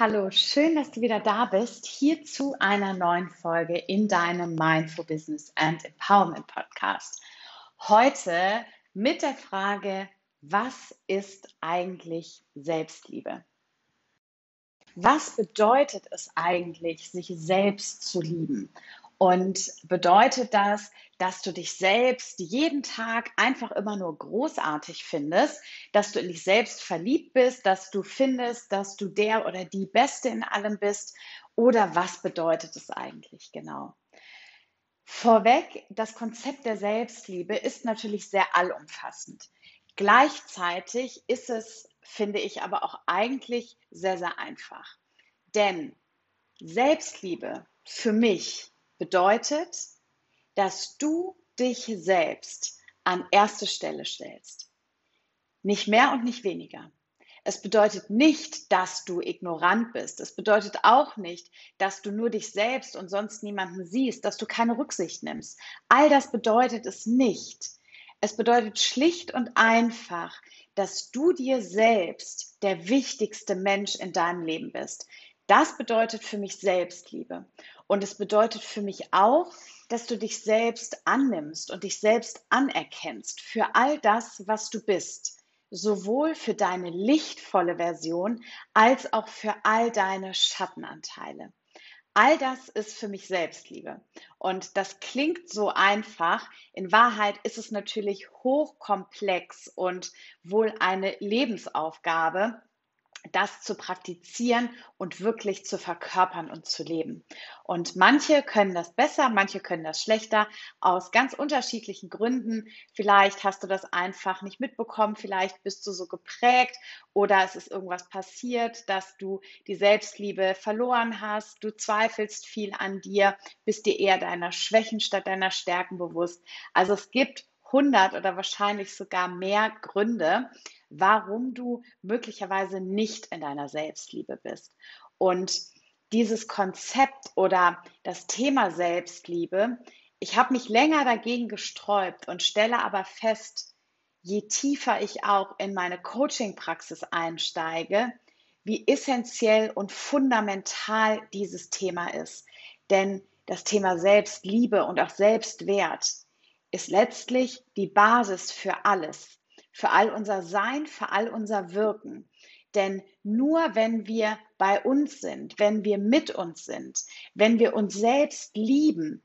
Hallo, schön, dass du wieder da bist, hier zu einer neuen Folge in deinem Mindful Business and Empowerment Podcast. Heute mit der Frage, was ist eigentlich Selbstliebe? Was bedeutet es eigentlich, sich selbst zu lieben? Und bedeutet das, dass du dich selbst jeden Tag einfach immer nur großartig findest, dass du in dich selbst verliebt bist, dass du findest, dass du der oder die Beste in allem bist? Oder was bedeutet es eigentlich genau? Vorweg, das Konzept der Selbstliebe ist natürlich sehr allumfassend. Gleichzeitig ist es, finde ich, aber auch eigentlich sehr, sehr einfach. Denn Selbstliebe für mich bedeutet, dass du dich selbst an erste Stelle stellst. Nicht mehr und nicht weniger. Es bedeutet nicht, dass du ignorant bist. Es bedeutet auch nicht, dass du nur dich selbst und sonst niemanden siehst, dass du keine Rücksicht nimmst. All das bedeutet es nicht. Es bedeutet schlicht und einfach, dass du dir selbst der wichtigste Mensch in deinem Leben bist. Das bedeutet für mich Selbstliebe. Und es bedeutet für mich auch, dass du dich selbst annimmst und dich selbst anerkennst für all das, was du bist. Sowohl für deine lichtvolle Version als auch für all deine Schattenanteile. All das ist für mich Selbstliebe. Und das klingt so einfach. In Wahrheit ist es natürlich hochkomplex und wohl eine Lebensaufgabe, das zu praktizieren und wirklich zu verkörpern und zu leben. Und manche können das besser, manche können das schlechter, aus ganz unterschiedlichen Gründen. Vielleicht hast du das einfach nicht mitbekommen, vielleicht bist du so geprägt oder es ist irgendwas passiert, dass du die Selbstliebe verloren hast, du zweifelst viel an dir, bist dir eher deiner Schwächen statt deiner Stärken bewusst. Also es gibt 100 oder wahrscheinlich sogar mehr Gründe, warum du möglicherweise nicht in deiner Selbstliebe bist. Und dieses Konzept oder das Thema Selbstliebe, ich habe mich länger dagegen gesträubt und stelle aber fest, je tiefer ich auch in meine Coaching-Praxis einsteige, wie essentiell und fundamental dieses Thema ist. Denn das Thema Selbstliebe und auch Selbstwert ist letztlich die Basis für alles für all unser Sein, für all unser Wirken. Denn nur wenn wir bei uns sind, wenn wir mit uns sind, wenn wir uns selbst lieben,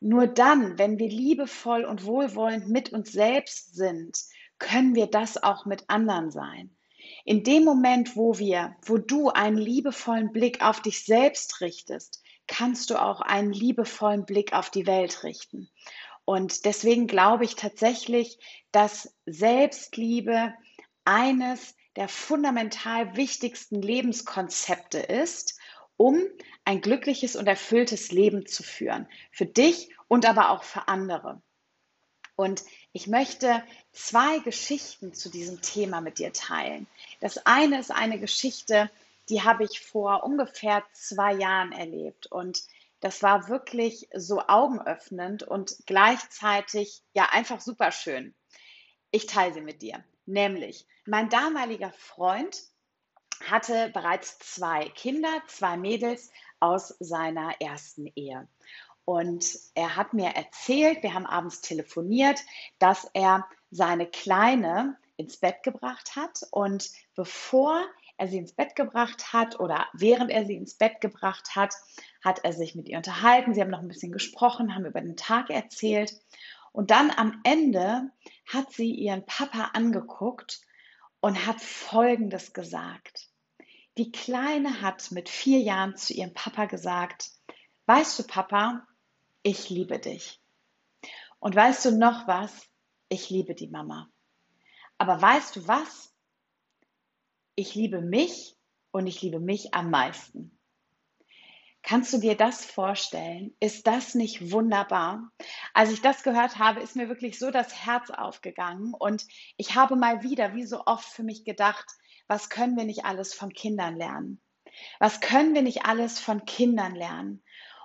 nur dann, wenn wir liebevoll und wohlwollend mit uns selbst sind, können wir das auch mit anderen sein. In dem Moment, wo wir, wo du einen liebevollen Blick auf dich selbst richtest, kannst du auch einen liebevollen Blick auf die Welt richten. Und deswegen glaube ich tatsächlich, dass Selbstliebe eines der fundamental wichtigsten Lebenskonzepte ist, um ein glückliches und erfülltes Leben zu führen. Für dich und aber auch für andere. Und ich möchte zwei Geschichten zu diesem Thema mit dir teilen. Das eine ist eine Geschichte, die habe ich vor ungefähr zwei Jahren erlebt. Und das war wirklich so augenöffnend und gleichzeitig ja einfach super schön. Ich teile sie mit dir. Nämlich, mein damaliger Freund hatte bereits zwei Kinder, zwei Mädels aus seiner ersten Ehe. Und er hat mir erzählt, wir haben abends telefoniert, dass er seine Kleine ins Bett gebracht hat. Und bevor er sie ins Bett gebracht hat oder während er sie ins Bett gebracht hat, hat er sich mit ihr unterhalten. Sie haben noch ein bisschen gesprochen, haben über den Tag erzählt. Und dann am Ende hat sie ihren Papa angeguckt und hat Folgendes gesagt. Die Kleine hat mit vier Jahren zu ihrem Papa gesagt, weißt du, Papa, ich liebe dich. Und weißt du noch was? Ich liebe die Mama. Aber weißt du was? Ich liebe mich und ich liebe mich am meisten. Kannst du dir das vorstellen? Ist das nicht wunderbar? Als ich das gehört habe, ist mir wirklich so das Herz aufgegangen und ich habe mal wieder, wie so oft für mich gedacht, was können wir nicht alles von Kindern lernen? Was können wir nicht alles von Kindern lernen?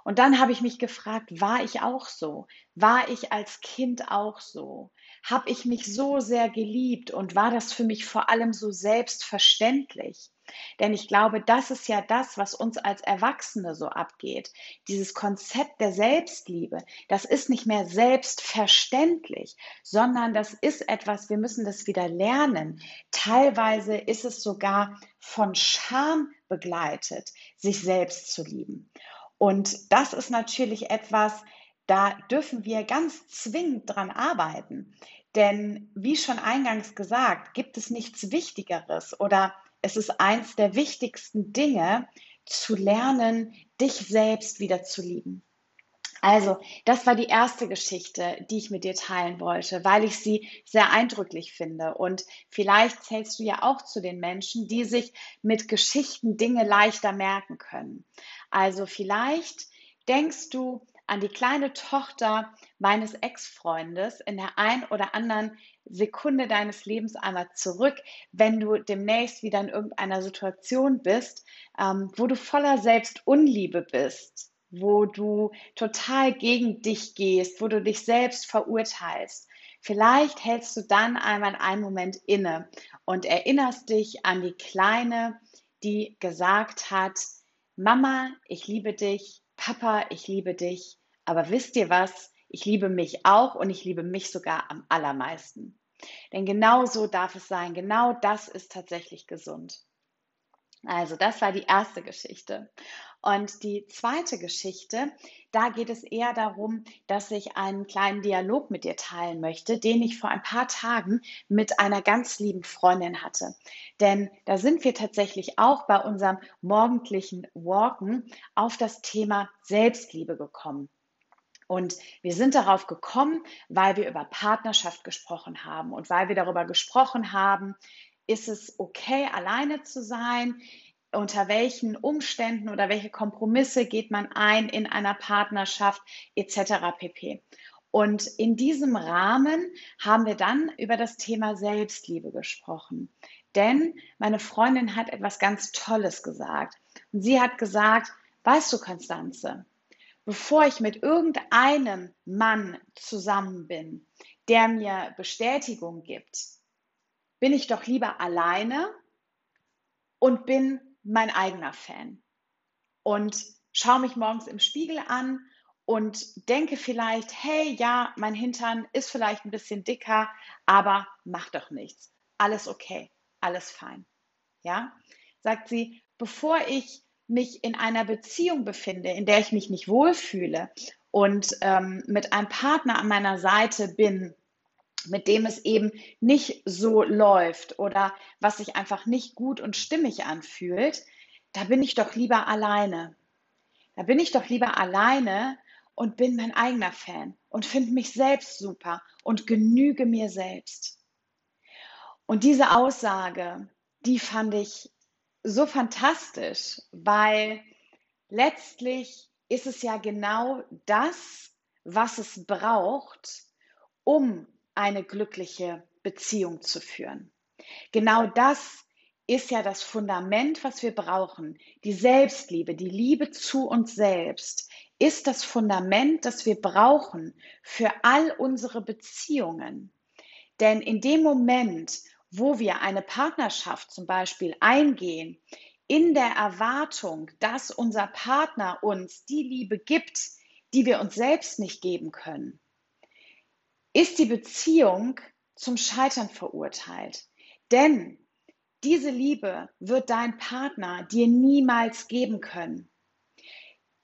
Und dann habe ich mich gefragt, war ich auch so? War ich als Kind auch so? Habe ich mich so sehr geliebt und war das für mich vor allem so selbstverständlich? Denn ich glaube, das ist ja das, was uns als Erwachsene so abgeht. Dieses Konzept der Selbstliebe, das ist nicht mehr selbstverständlich, sondern das ist etwas, wir müssen das wieder lernen. Teilweise ist es sogar von Scham begleitet, sich selbst zu lieben. Und das ist natürlich etwas, da dürfen wir ganz zwingend dran arbeiten. Denn wie schon eingangs gesagt, gibt es nichts Wichtigeres oder es ist eins der wichtigsten Dinge, zu lernen, dich selbst wieder zu lieben. Also, das war die erste Geschichte, die ich mit dir teilen wollte, weil ich sie sehr eindrücklich finde. Und vielleicht zählst du ja auch zu den Menschen, die sich mit Geschichten Dinge leichter merken können. Also vielleicht denkst du an die kleine Tochter meines Ex-Freundes in der ein oder anderen Sekunde deines Lebens einmal zurück, wenn du demnächst wieder in irgendeiner Situation bist, ähm, wo du voller Selbstunliebe bist, wo du total gegen dich gehst, wo du dich selbst verurteilst. Vielleicht hältst du dann einmal einen Moment inne und erinnerst dich an die Kleine, die gesagt hat, Mama, ich liebe dich, Papa, ich liebe dich, aber wisst ihr was? Ich liebe mich auch und ich liebe mich sogar am allermeisten. Denn genau so darf es sein. Genau das ist tatsächlich gesund. Also das war die erste Geschichte. Und die zweite Geschichte, da geht es eher darum, dass ich einen kleinen Dialog mit dir teilen möchte, den ich vor ein paar Tagen mit einer ganz lieben Freundin hatte. Denn da sind wir tatsächlich auch bei unserem morgendlichen Walken auf das Thema Selbstliebe gekommen. Und wir sind darauf gekommen, weil wir über Partnerschaft gesprochen haben und weil wir darüber gesprochen haben, ist es okay, alleine zu sein? Unter welchen Umständen oder welche Kompromisse geht man ein in einer Partnerschaft etc. pp. Und in diesem Rahmen haben wir dann über das Thema Selbstliebe gesprochen. Denn meine Freundin hat etwas ganz Tolles gesagt. Und sie hat gesagt, weißt du, Konstanze, bevor ich mit irgendeinem Mann zusammen bin, der mir Bestätigung gibt, bin ich doch lieber alleine und bin mein eigener Fan. Und schaue mich morgens im Spiegel an und denke vielleicht, hey, ja, mein Hintern ist vielleicht ein bisschen dicker, aber mach doch nichts. Alles okay, alles fein. Ja, sagt sie, bevor ich mich in einer Beziehung befinde, in der ich mich nicht wohlfühle und ähm, mit einem Partner an meiner Seite bin, mit dem es eben nicht so läuft oder was sich einfach nicht gut und stimmig anfühlt, da bin ich doch lieber alleine. Da bin ich doch lieber alleine und bin mein eigener Fan und finde mich selbst super und genüge mir selbst. Und diese Aussage, die fand ich so fantastisch, weil letztlich ist es ja genau das, was es braucht, um eine glückliche Beziehung zu führen. Genau das ist ja das Fundament, was wir brauchen. Die Selbstliebe, die Liebe zu uns selbst ist das Fundament, das wir brauchen für all unsere Beziehungen. Denn in dem Moment, wo wir eine Partnerschaft zum Beispiel eingehen, in der Erwartung, dass unser Partner uns die Liebe gibt, die wir uns selbst nicht geben können, ist die Beziehung zum Scheitern verurteilt. Denn diese Liebe wird dein Partner dir niemals geben können.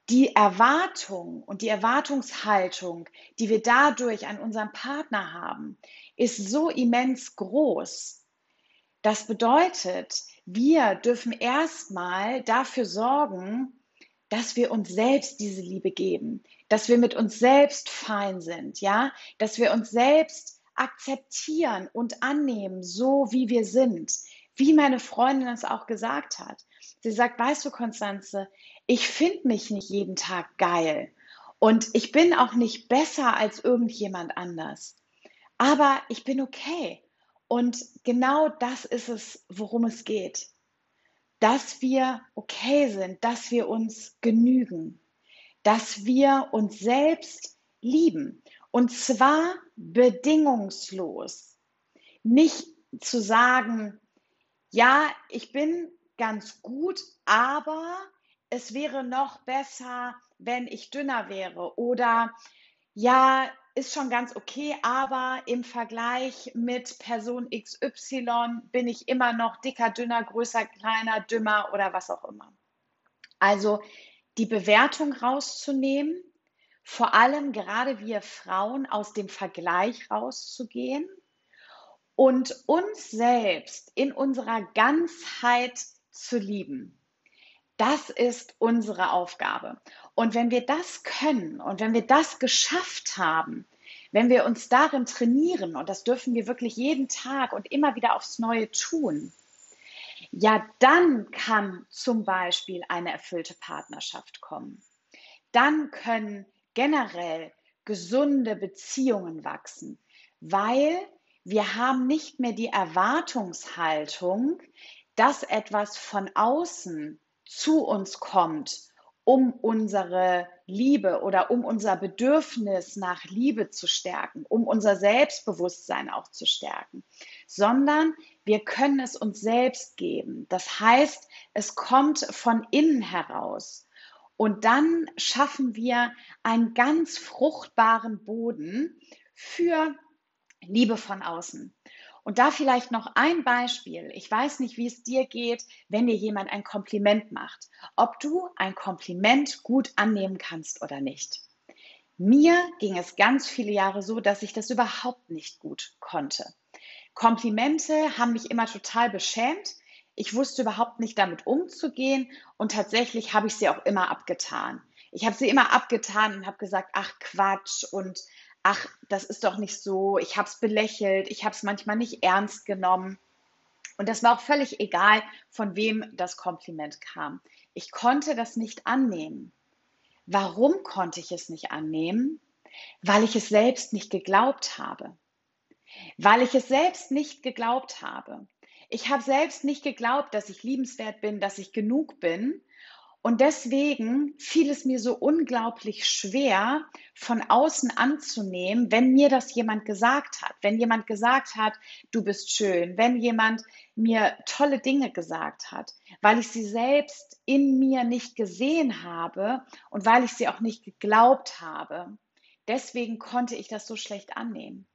Die Erwartung und die Erwartungshaltung, die wir dadurch an unseren Partner haben, ist so immens groß. Das bedeutet, wir dürfen erstmal dafür sorgen, dass wir uns selbst diese Liebe geben, dass wir mit uns selbst fein sind, ja, dass wir uns selbst akzeptieren und annehmen, so wie wir sind, wie meine Freundin es auch gesagt hat. Sie sagt, weißt du, Konstanze, ich finde mich nicht jeden Tag geil und ich bin auch nicht besser als irgendjemand anders aber ich bin okay. Und genau das ist es, worum es geht. Dass wir okay sind, dass wir uns genügen, dass wir uns selbst lieben. Und zwar bedingungslos. Nicht zu sagen, ja, ich bin ganz gut, aber es wäre noch besser, wenn ich dünner wäre. Oder ja, ist schon ganz okay, aber im Vergleich mit Person XY bin ich immer noch dicker, dünner, größer, kleiner, dümmer oder was auch immer. Also die Bewertung rauszunehmen, vor allem gerade wir Frauen aus dem Vergleich rauszugehen und uns selbst in unserer Ganzheit zu lieben. Das ist unsere Aufgabe. Und wenn wir das können und wenn wir das geschafft haben, wenn wir uns darin trainieren, und das dürfen wir wirklich jeden Tag und immer wieder aufs Neue tun, ja, dann kann zum Beispiel eine erfüllte Partnerschaft kommen. Dann können generell gesunde Beziehungen wachsen, weil wir haben nicht mehr die Erwartungshaltung, dass etwas von außen zu uns kommt, um unsere Liebe oder um unser Bedürfnis nach Liebe zu stärken, um unser Selbstbewusstsein auch zu stärken, sondern wir können es uns selbst geben. Das heißt, es kommt von innen heraus. Und dann schaffen wir einen ganz fruchtbaren Boden für Liebe von außen. Und da vielleicht noch ein Beispiel. Ich weiß nicht, wie es dir geht, wenn dir jemand ein Kompliment macht. Ob du ein Kompliment gut annehmen kannst oder nicht. Mir ging es ganz viele Jahre so, dass ich das überhaupt nicht gut konnte. Komplimente haben mich immer total beschämt. Ich wusste überhaupt nicht damit umzugehen und tatsächlich habe ich sie auch immer abgetan. Ich habe sie immer abgetan und habe gesagt, ach Quatsch und ach, das ist doch nicht so, ich habe es belächelt, ich habe es manchmal nicht ernst genommen. Und das war auch völlig egal, von wem das Kompliment kam. Ich konnte das nicht annehmen. Warum konnte ich es nicht annehmen? Weil ich es selbst nicht geglaubt habe. Weil ich es selbst nicht geglaubt habe. Ich habe selbst nicht geglaubt, dass ich liebenswert bin, dass ich genug bin. Und deswegen fiel es mir so unglaublich schwer, von außen anzunehmen, wenn mir das jemand gesagt hat, wenn jemand gesagt hat, du bist schön, wenn jemand mir tolle Dinge gesagt hat, weil ich sie selbst in mir nicht gesehen habe und weil ich sie auch nicht geglaubt habe. Deswegen konnte ich das so schlecht annehmen.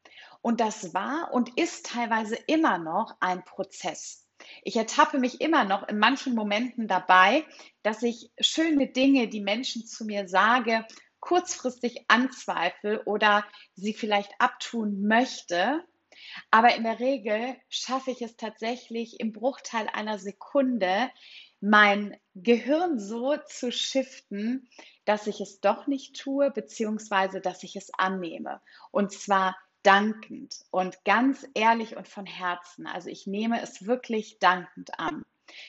Und das war und ist teilweise immer noch ein Prozess. Ich ertappe mich immer noch in manchen Momenten dabei, dass ich schöne Dinge, die Menschen zu mir sage, kurzfristig anzweifle oder sie vielleicht abtun möchte. Aber in der Regel schaffe ich es tatsächlich im Bruchteil einer Sekunde, mein Gehirn so zu shiften, dass ich es doch nicht tue, beziehungsweise dass ich es annehme. Und zwar dankend und ganz ehrlich und von Herzen. Also ich nehme es wirklich dankend an.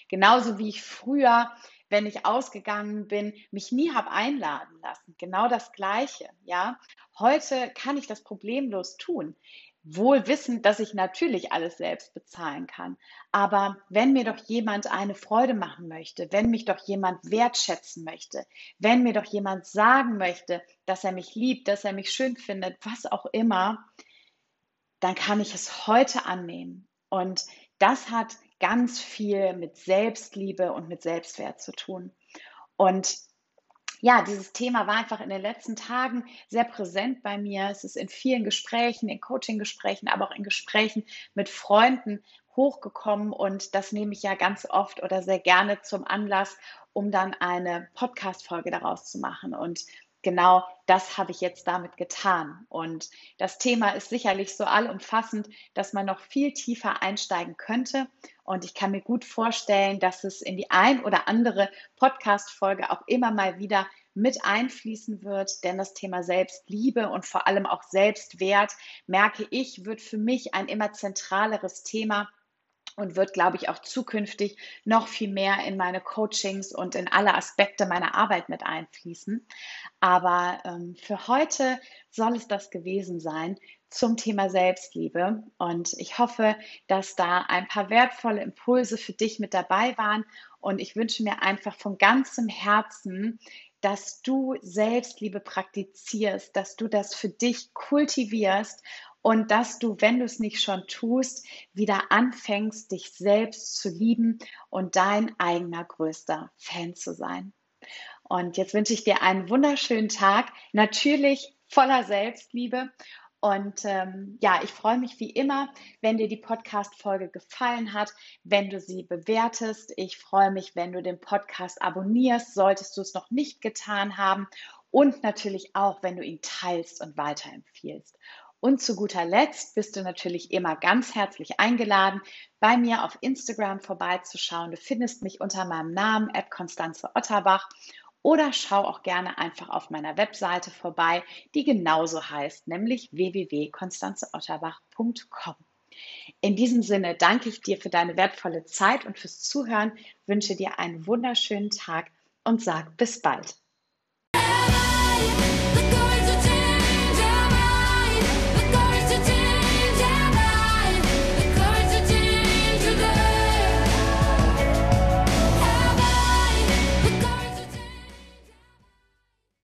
Genauso wie ich früher, wenn ich ausgegangen bin, mich nie habe einladen lassen. Genau das Gleiche. Ja, heute kann ich das problemlos tun. Wohl wissend, dass ich natürlich alles selbst bezahlen kann. Aber wenn mir doch jemand eine Freude machen möchte, wenn mich doch jemand wertschätzen möchte, wenn mir doch jemand sagen möchte, dass er mich liebt, dass er mich schön findet, was auch immer, dann kann ich es heute annehmen. Und das hat ganz viel mit Selbstliebe und mit Selbstwert zu tun. Und ja, dieses Thema war einfach in den letzten Tagen sehr präsent bei mir. Es ist in vielen Gesprächen, in Coaching-Gesprächen, aber auch in Gesprächen mit Freunden hochgekommen und das nehme ich ja ganz oft oder sehr gerne zum Anlass, um dann eine Podcast-Folge daraus zu machen. Und genau das habe ich jetzt damit getan. Und das Thema ist sicherlich so allumfassend, dass man noch viel tiefer einsteigen könnte. Und ich kann mir gut vorstellen, dass es in die ein oder andere Podcast-Folge auch immer mal wieder mit einfließen wird, denn das Thema Selbstliebe und vor allem auch Selbstwert, merke ich, wird für mich ein immer zentraleres Thema und wird, glaube ich, auch zukünftig noch viel mehr in meine Coachings und in alle Aspekte meiner Arbeit mit einfließen. Aber ähm, für heute soll es das gewesen sein zum Thema Selbstliebe. Und ich hoffe, dass da ein paar wertvolle Impulse für dich mit dabei waren. Und ich wünsche mir einfach von ganzem Herzen, dass du Selbstliebe praktizierst, dass du das für dich kultivierst und dass du, wenn du es nicht schon tust, wieder anfängst, dich selbst zu lieben und dein eigener größter Fan zu sein. Und jetzt wünsche ich dir einen wunderschönen Tag, natürlich voller Selbstliebe. Und ähm, ja, ich freue mich wie immer, wenn dir die Podcast-Folge gefallen hat, wenn du sie bewertest. Ich freue mich, wenn du den Podcast abonnierst, solltest du es noch nicht getan haben. Und natürlich auch, wenn du ihn teilst und weiterempfiehlst. Und zu guter Letzt bist du natürlich immer ganz herzlich eingeladen, bei mir auf Instagram vorbeizuschauen. Du findest mich unter meinem Namen, Konstanze Otterbach. Oder schau auch gerne einfach auf meiner Webseite vorbei, die genauso heißt, nämlich www.konstanzeotterbach.com. In diesem Sinne danke ich dir für deine wertvolle Zeit und fürs Zuhören, wünsche dir einen wunderschönen Tag und sag bis bald.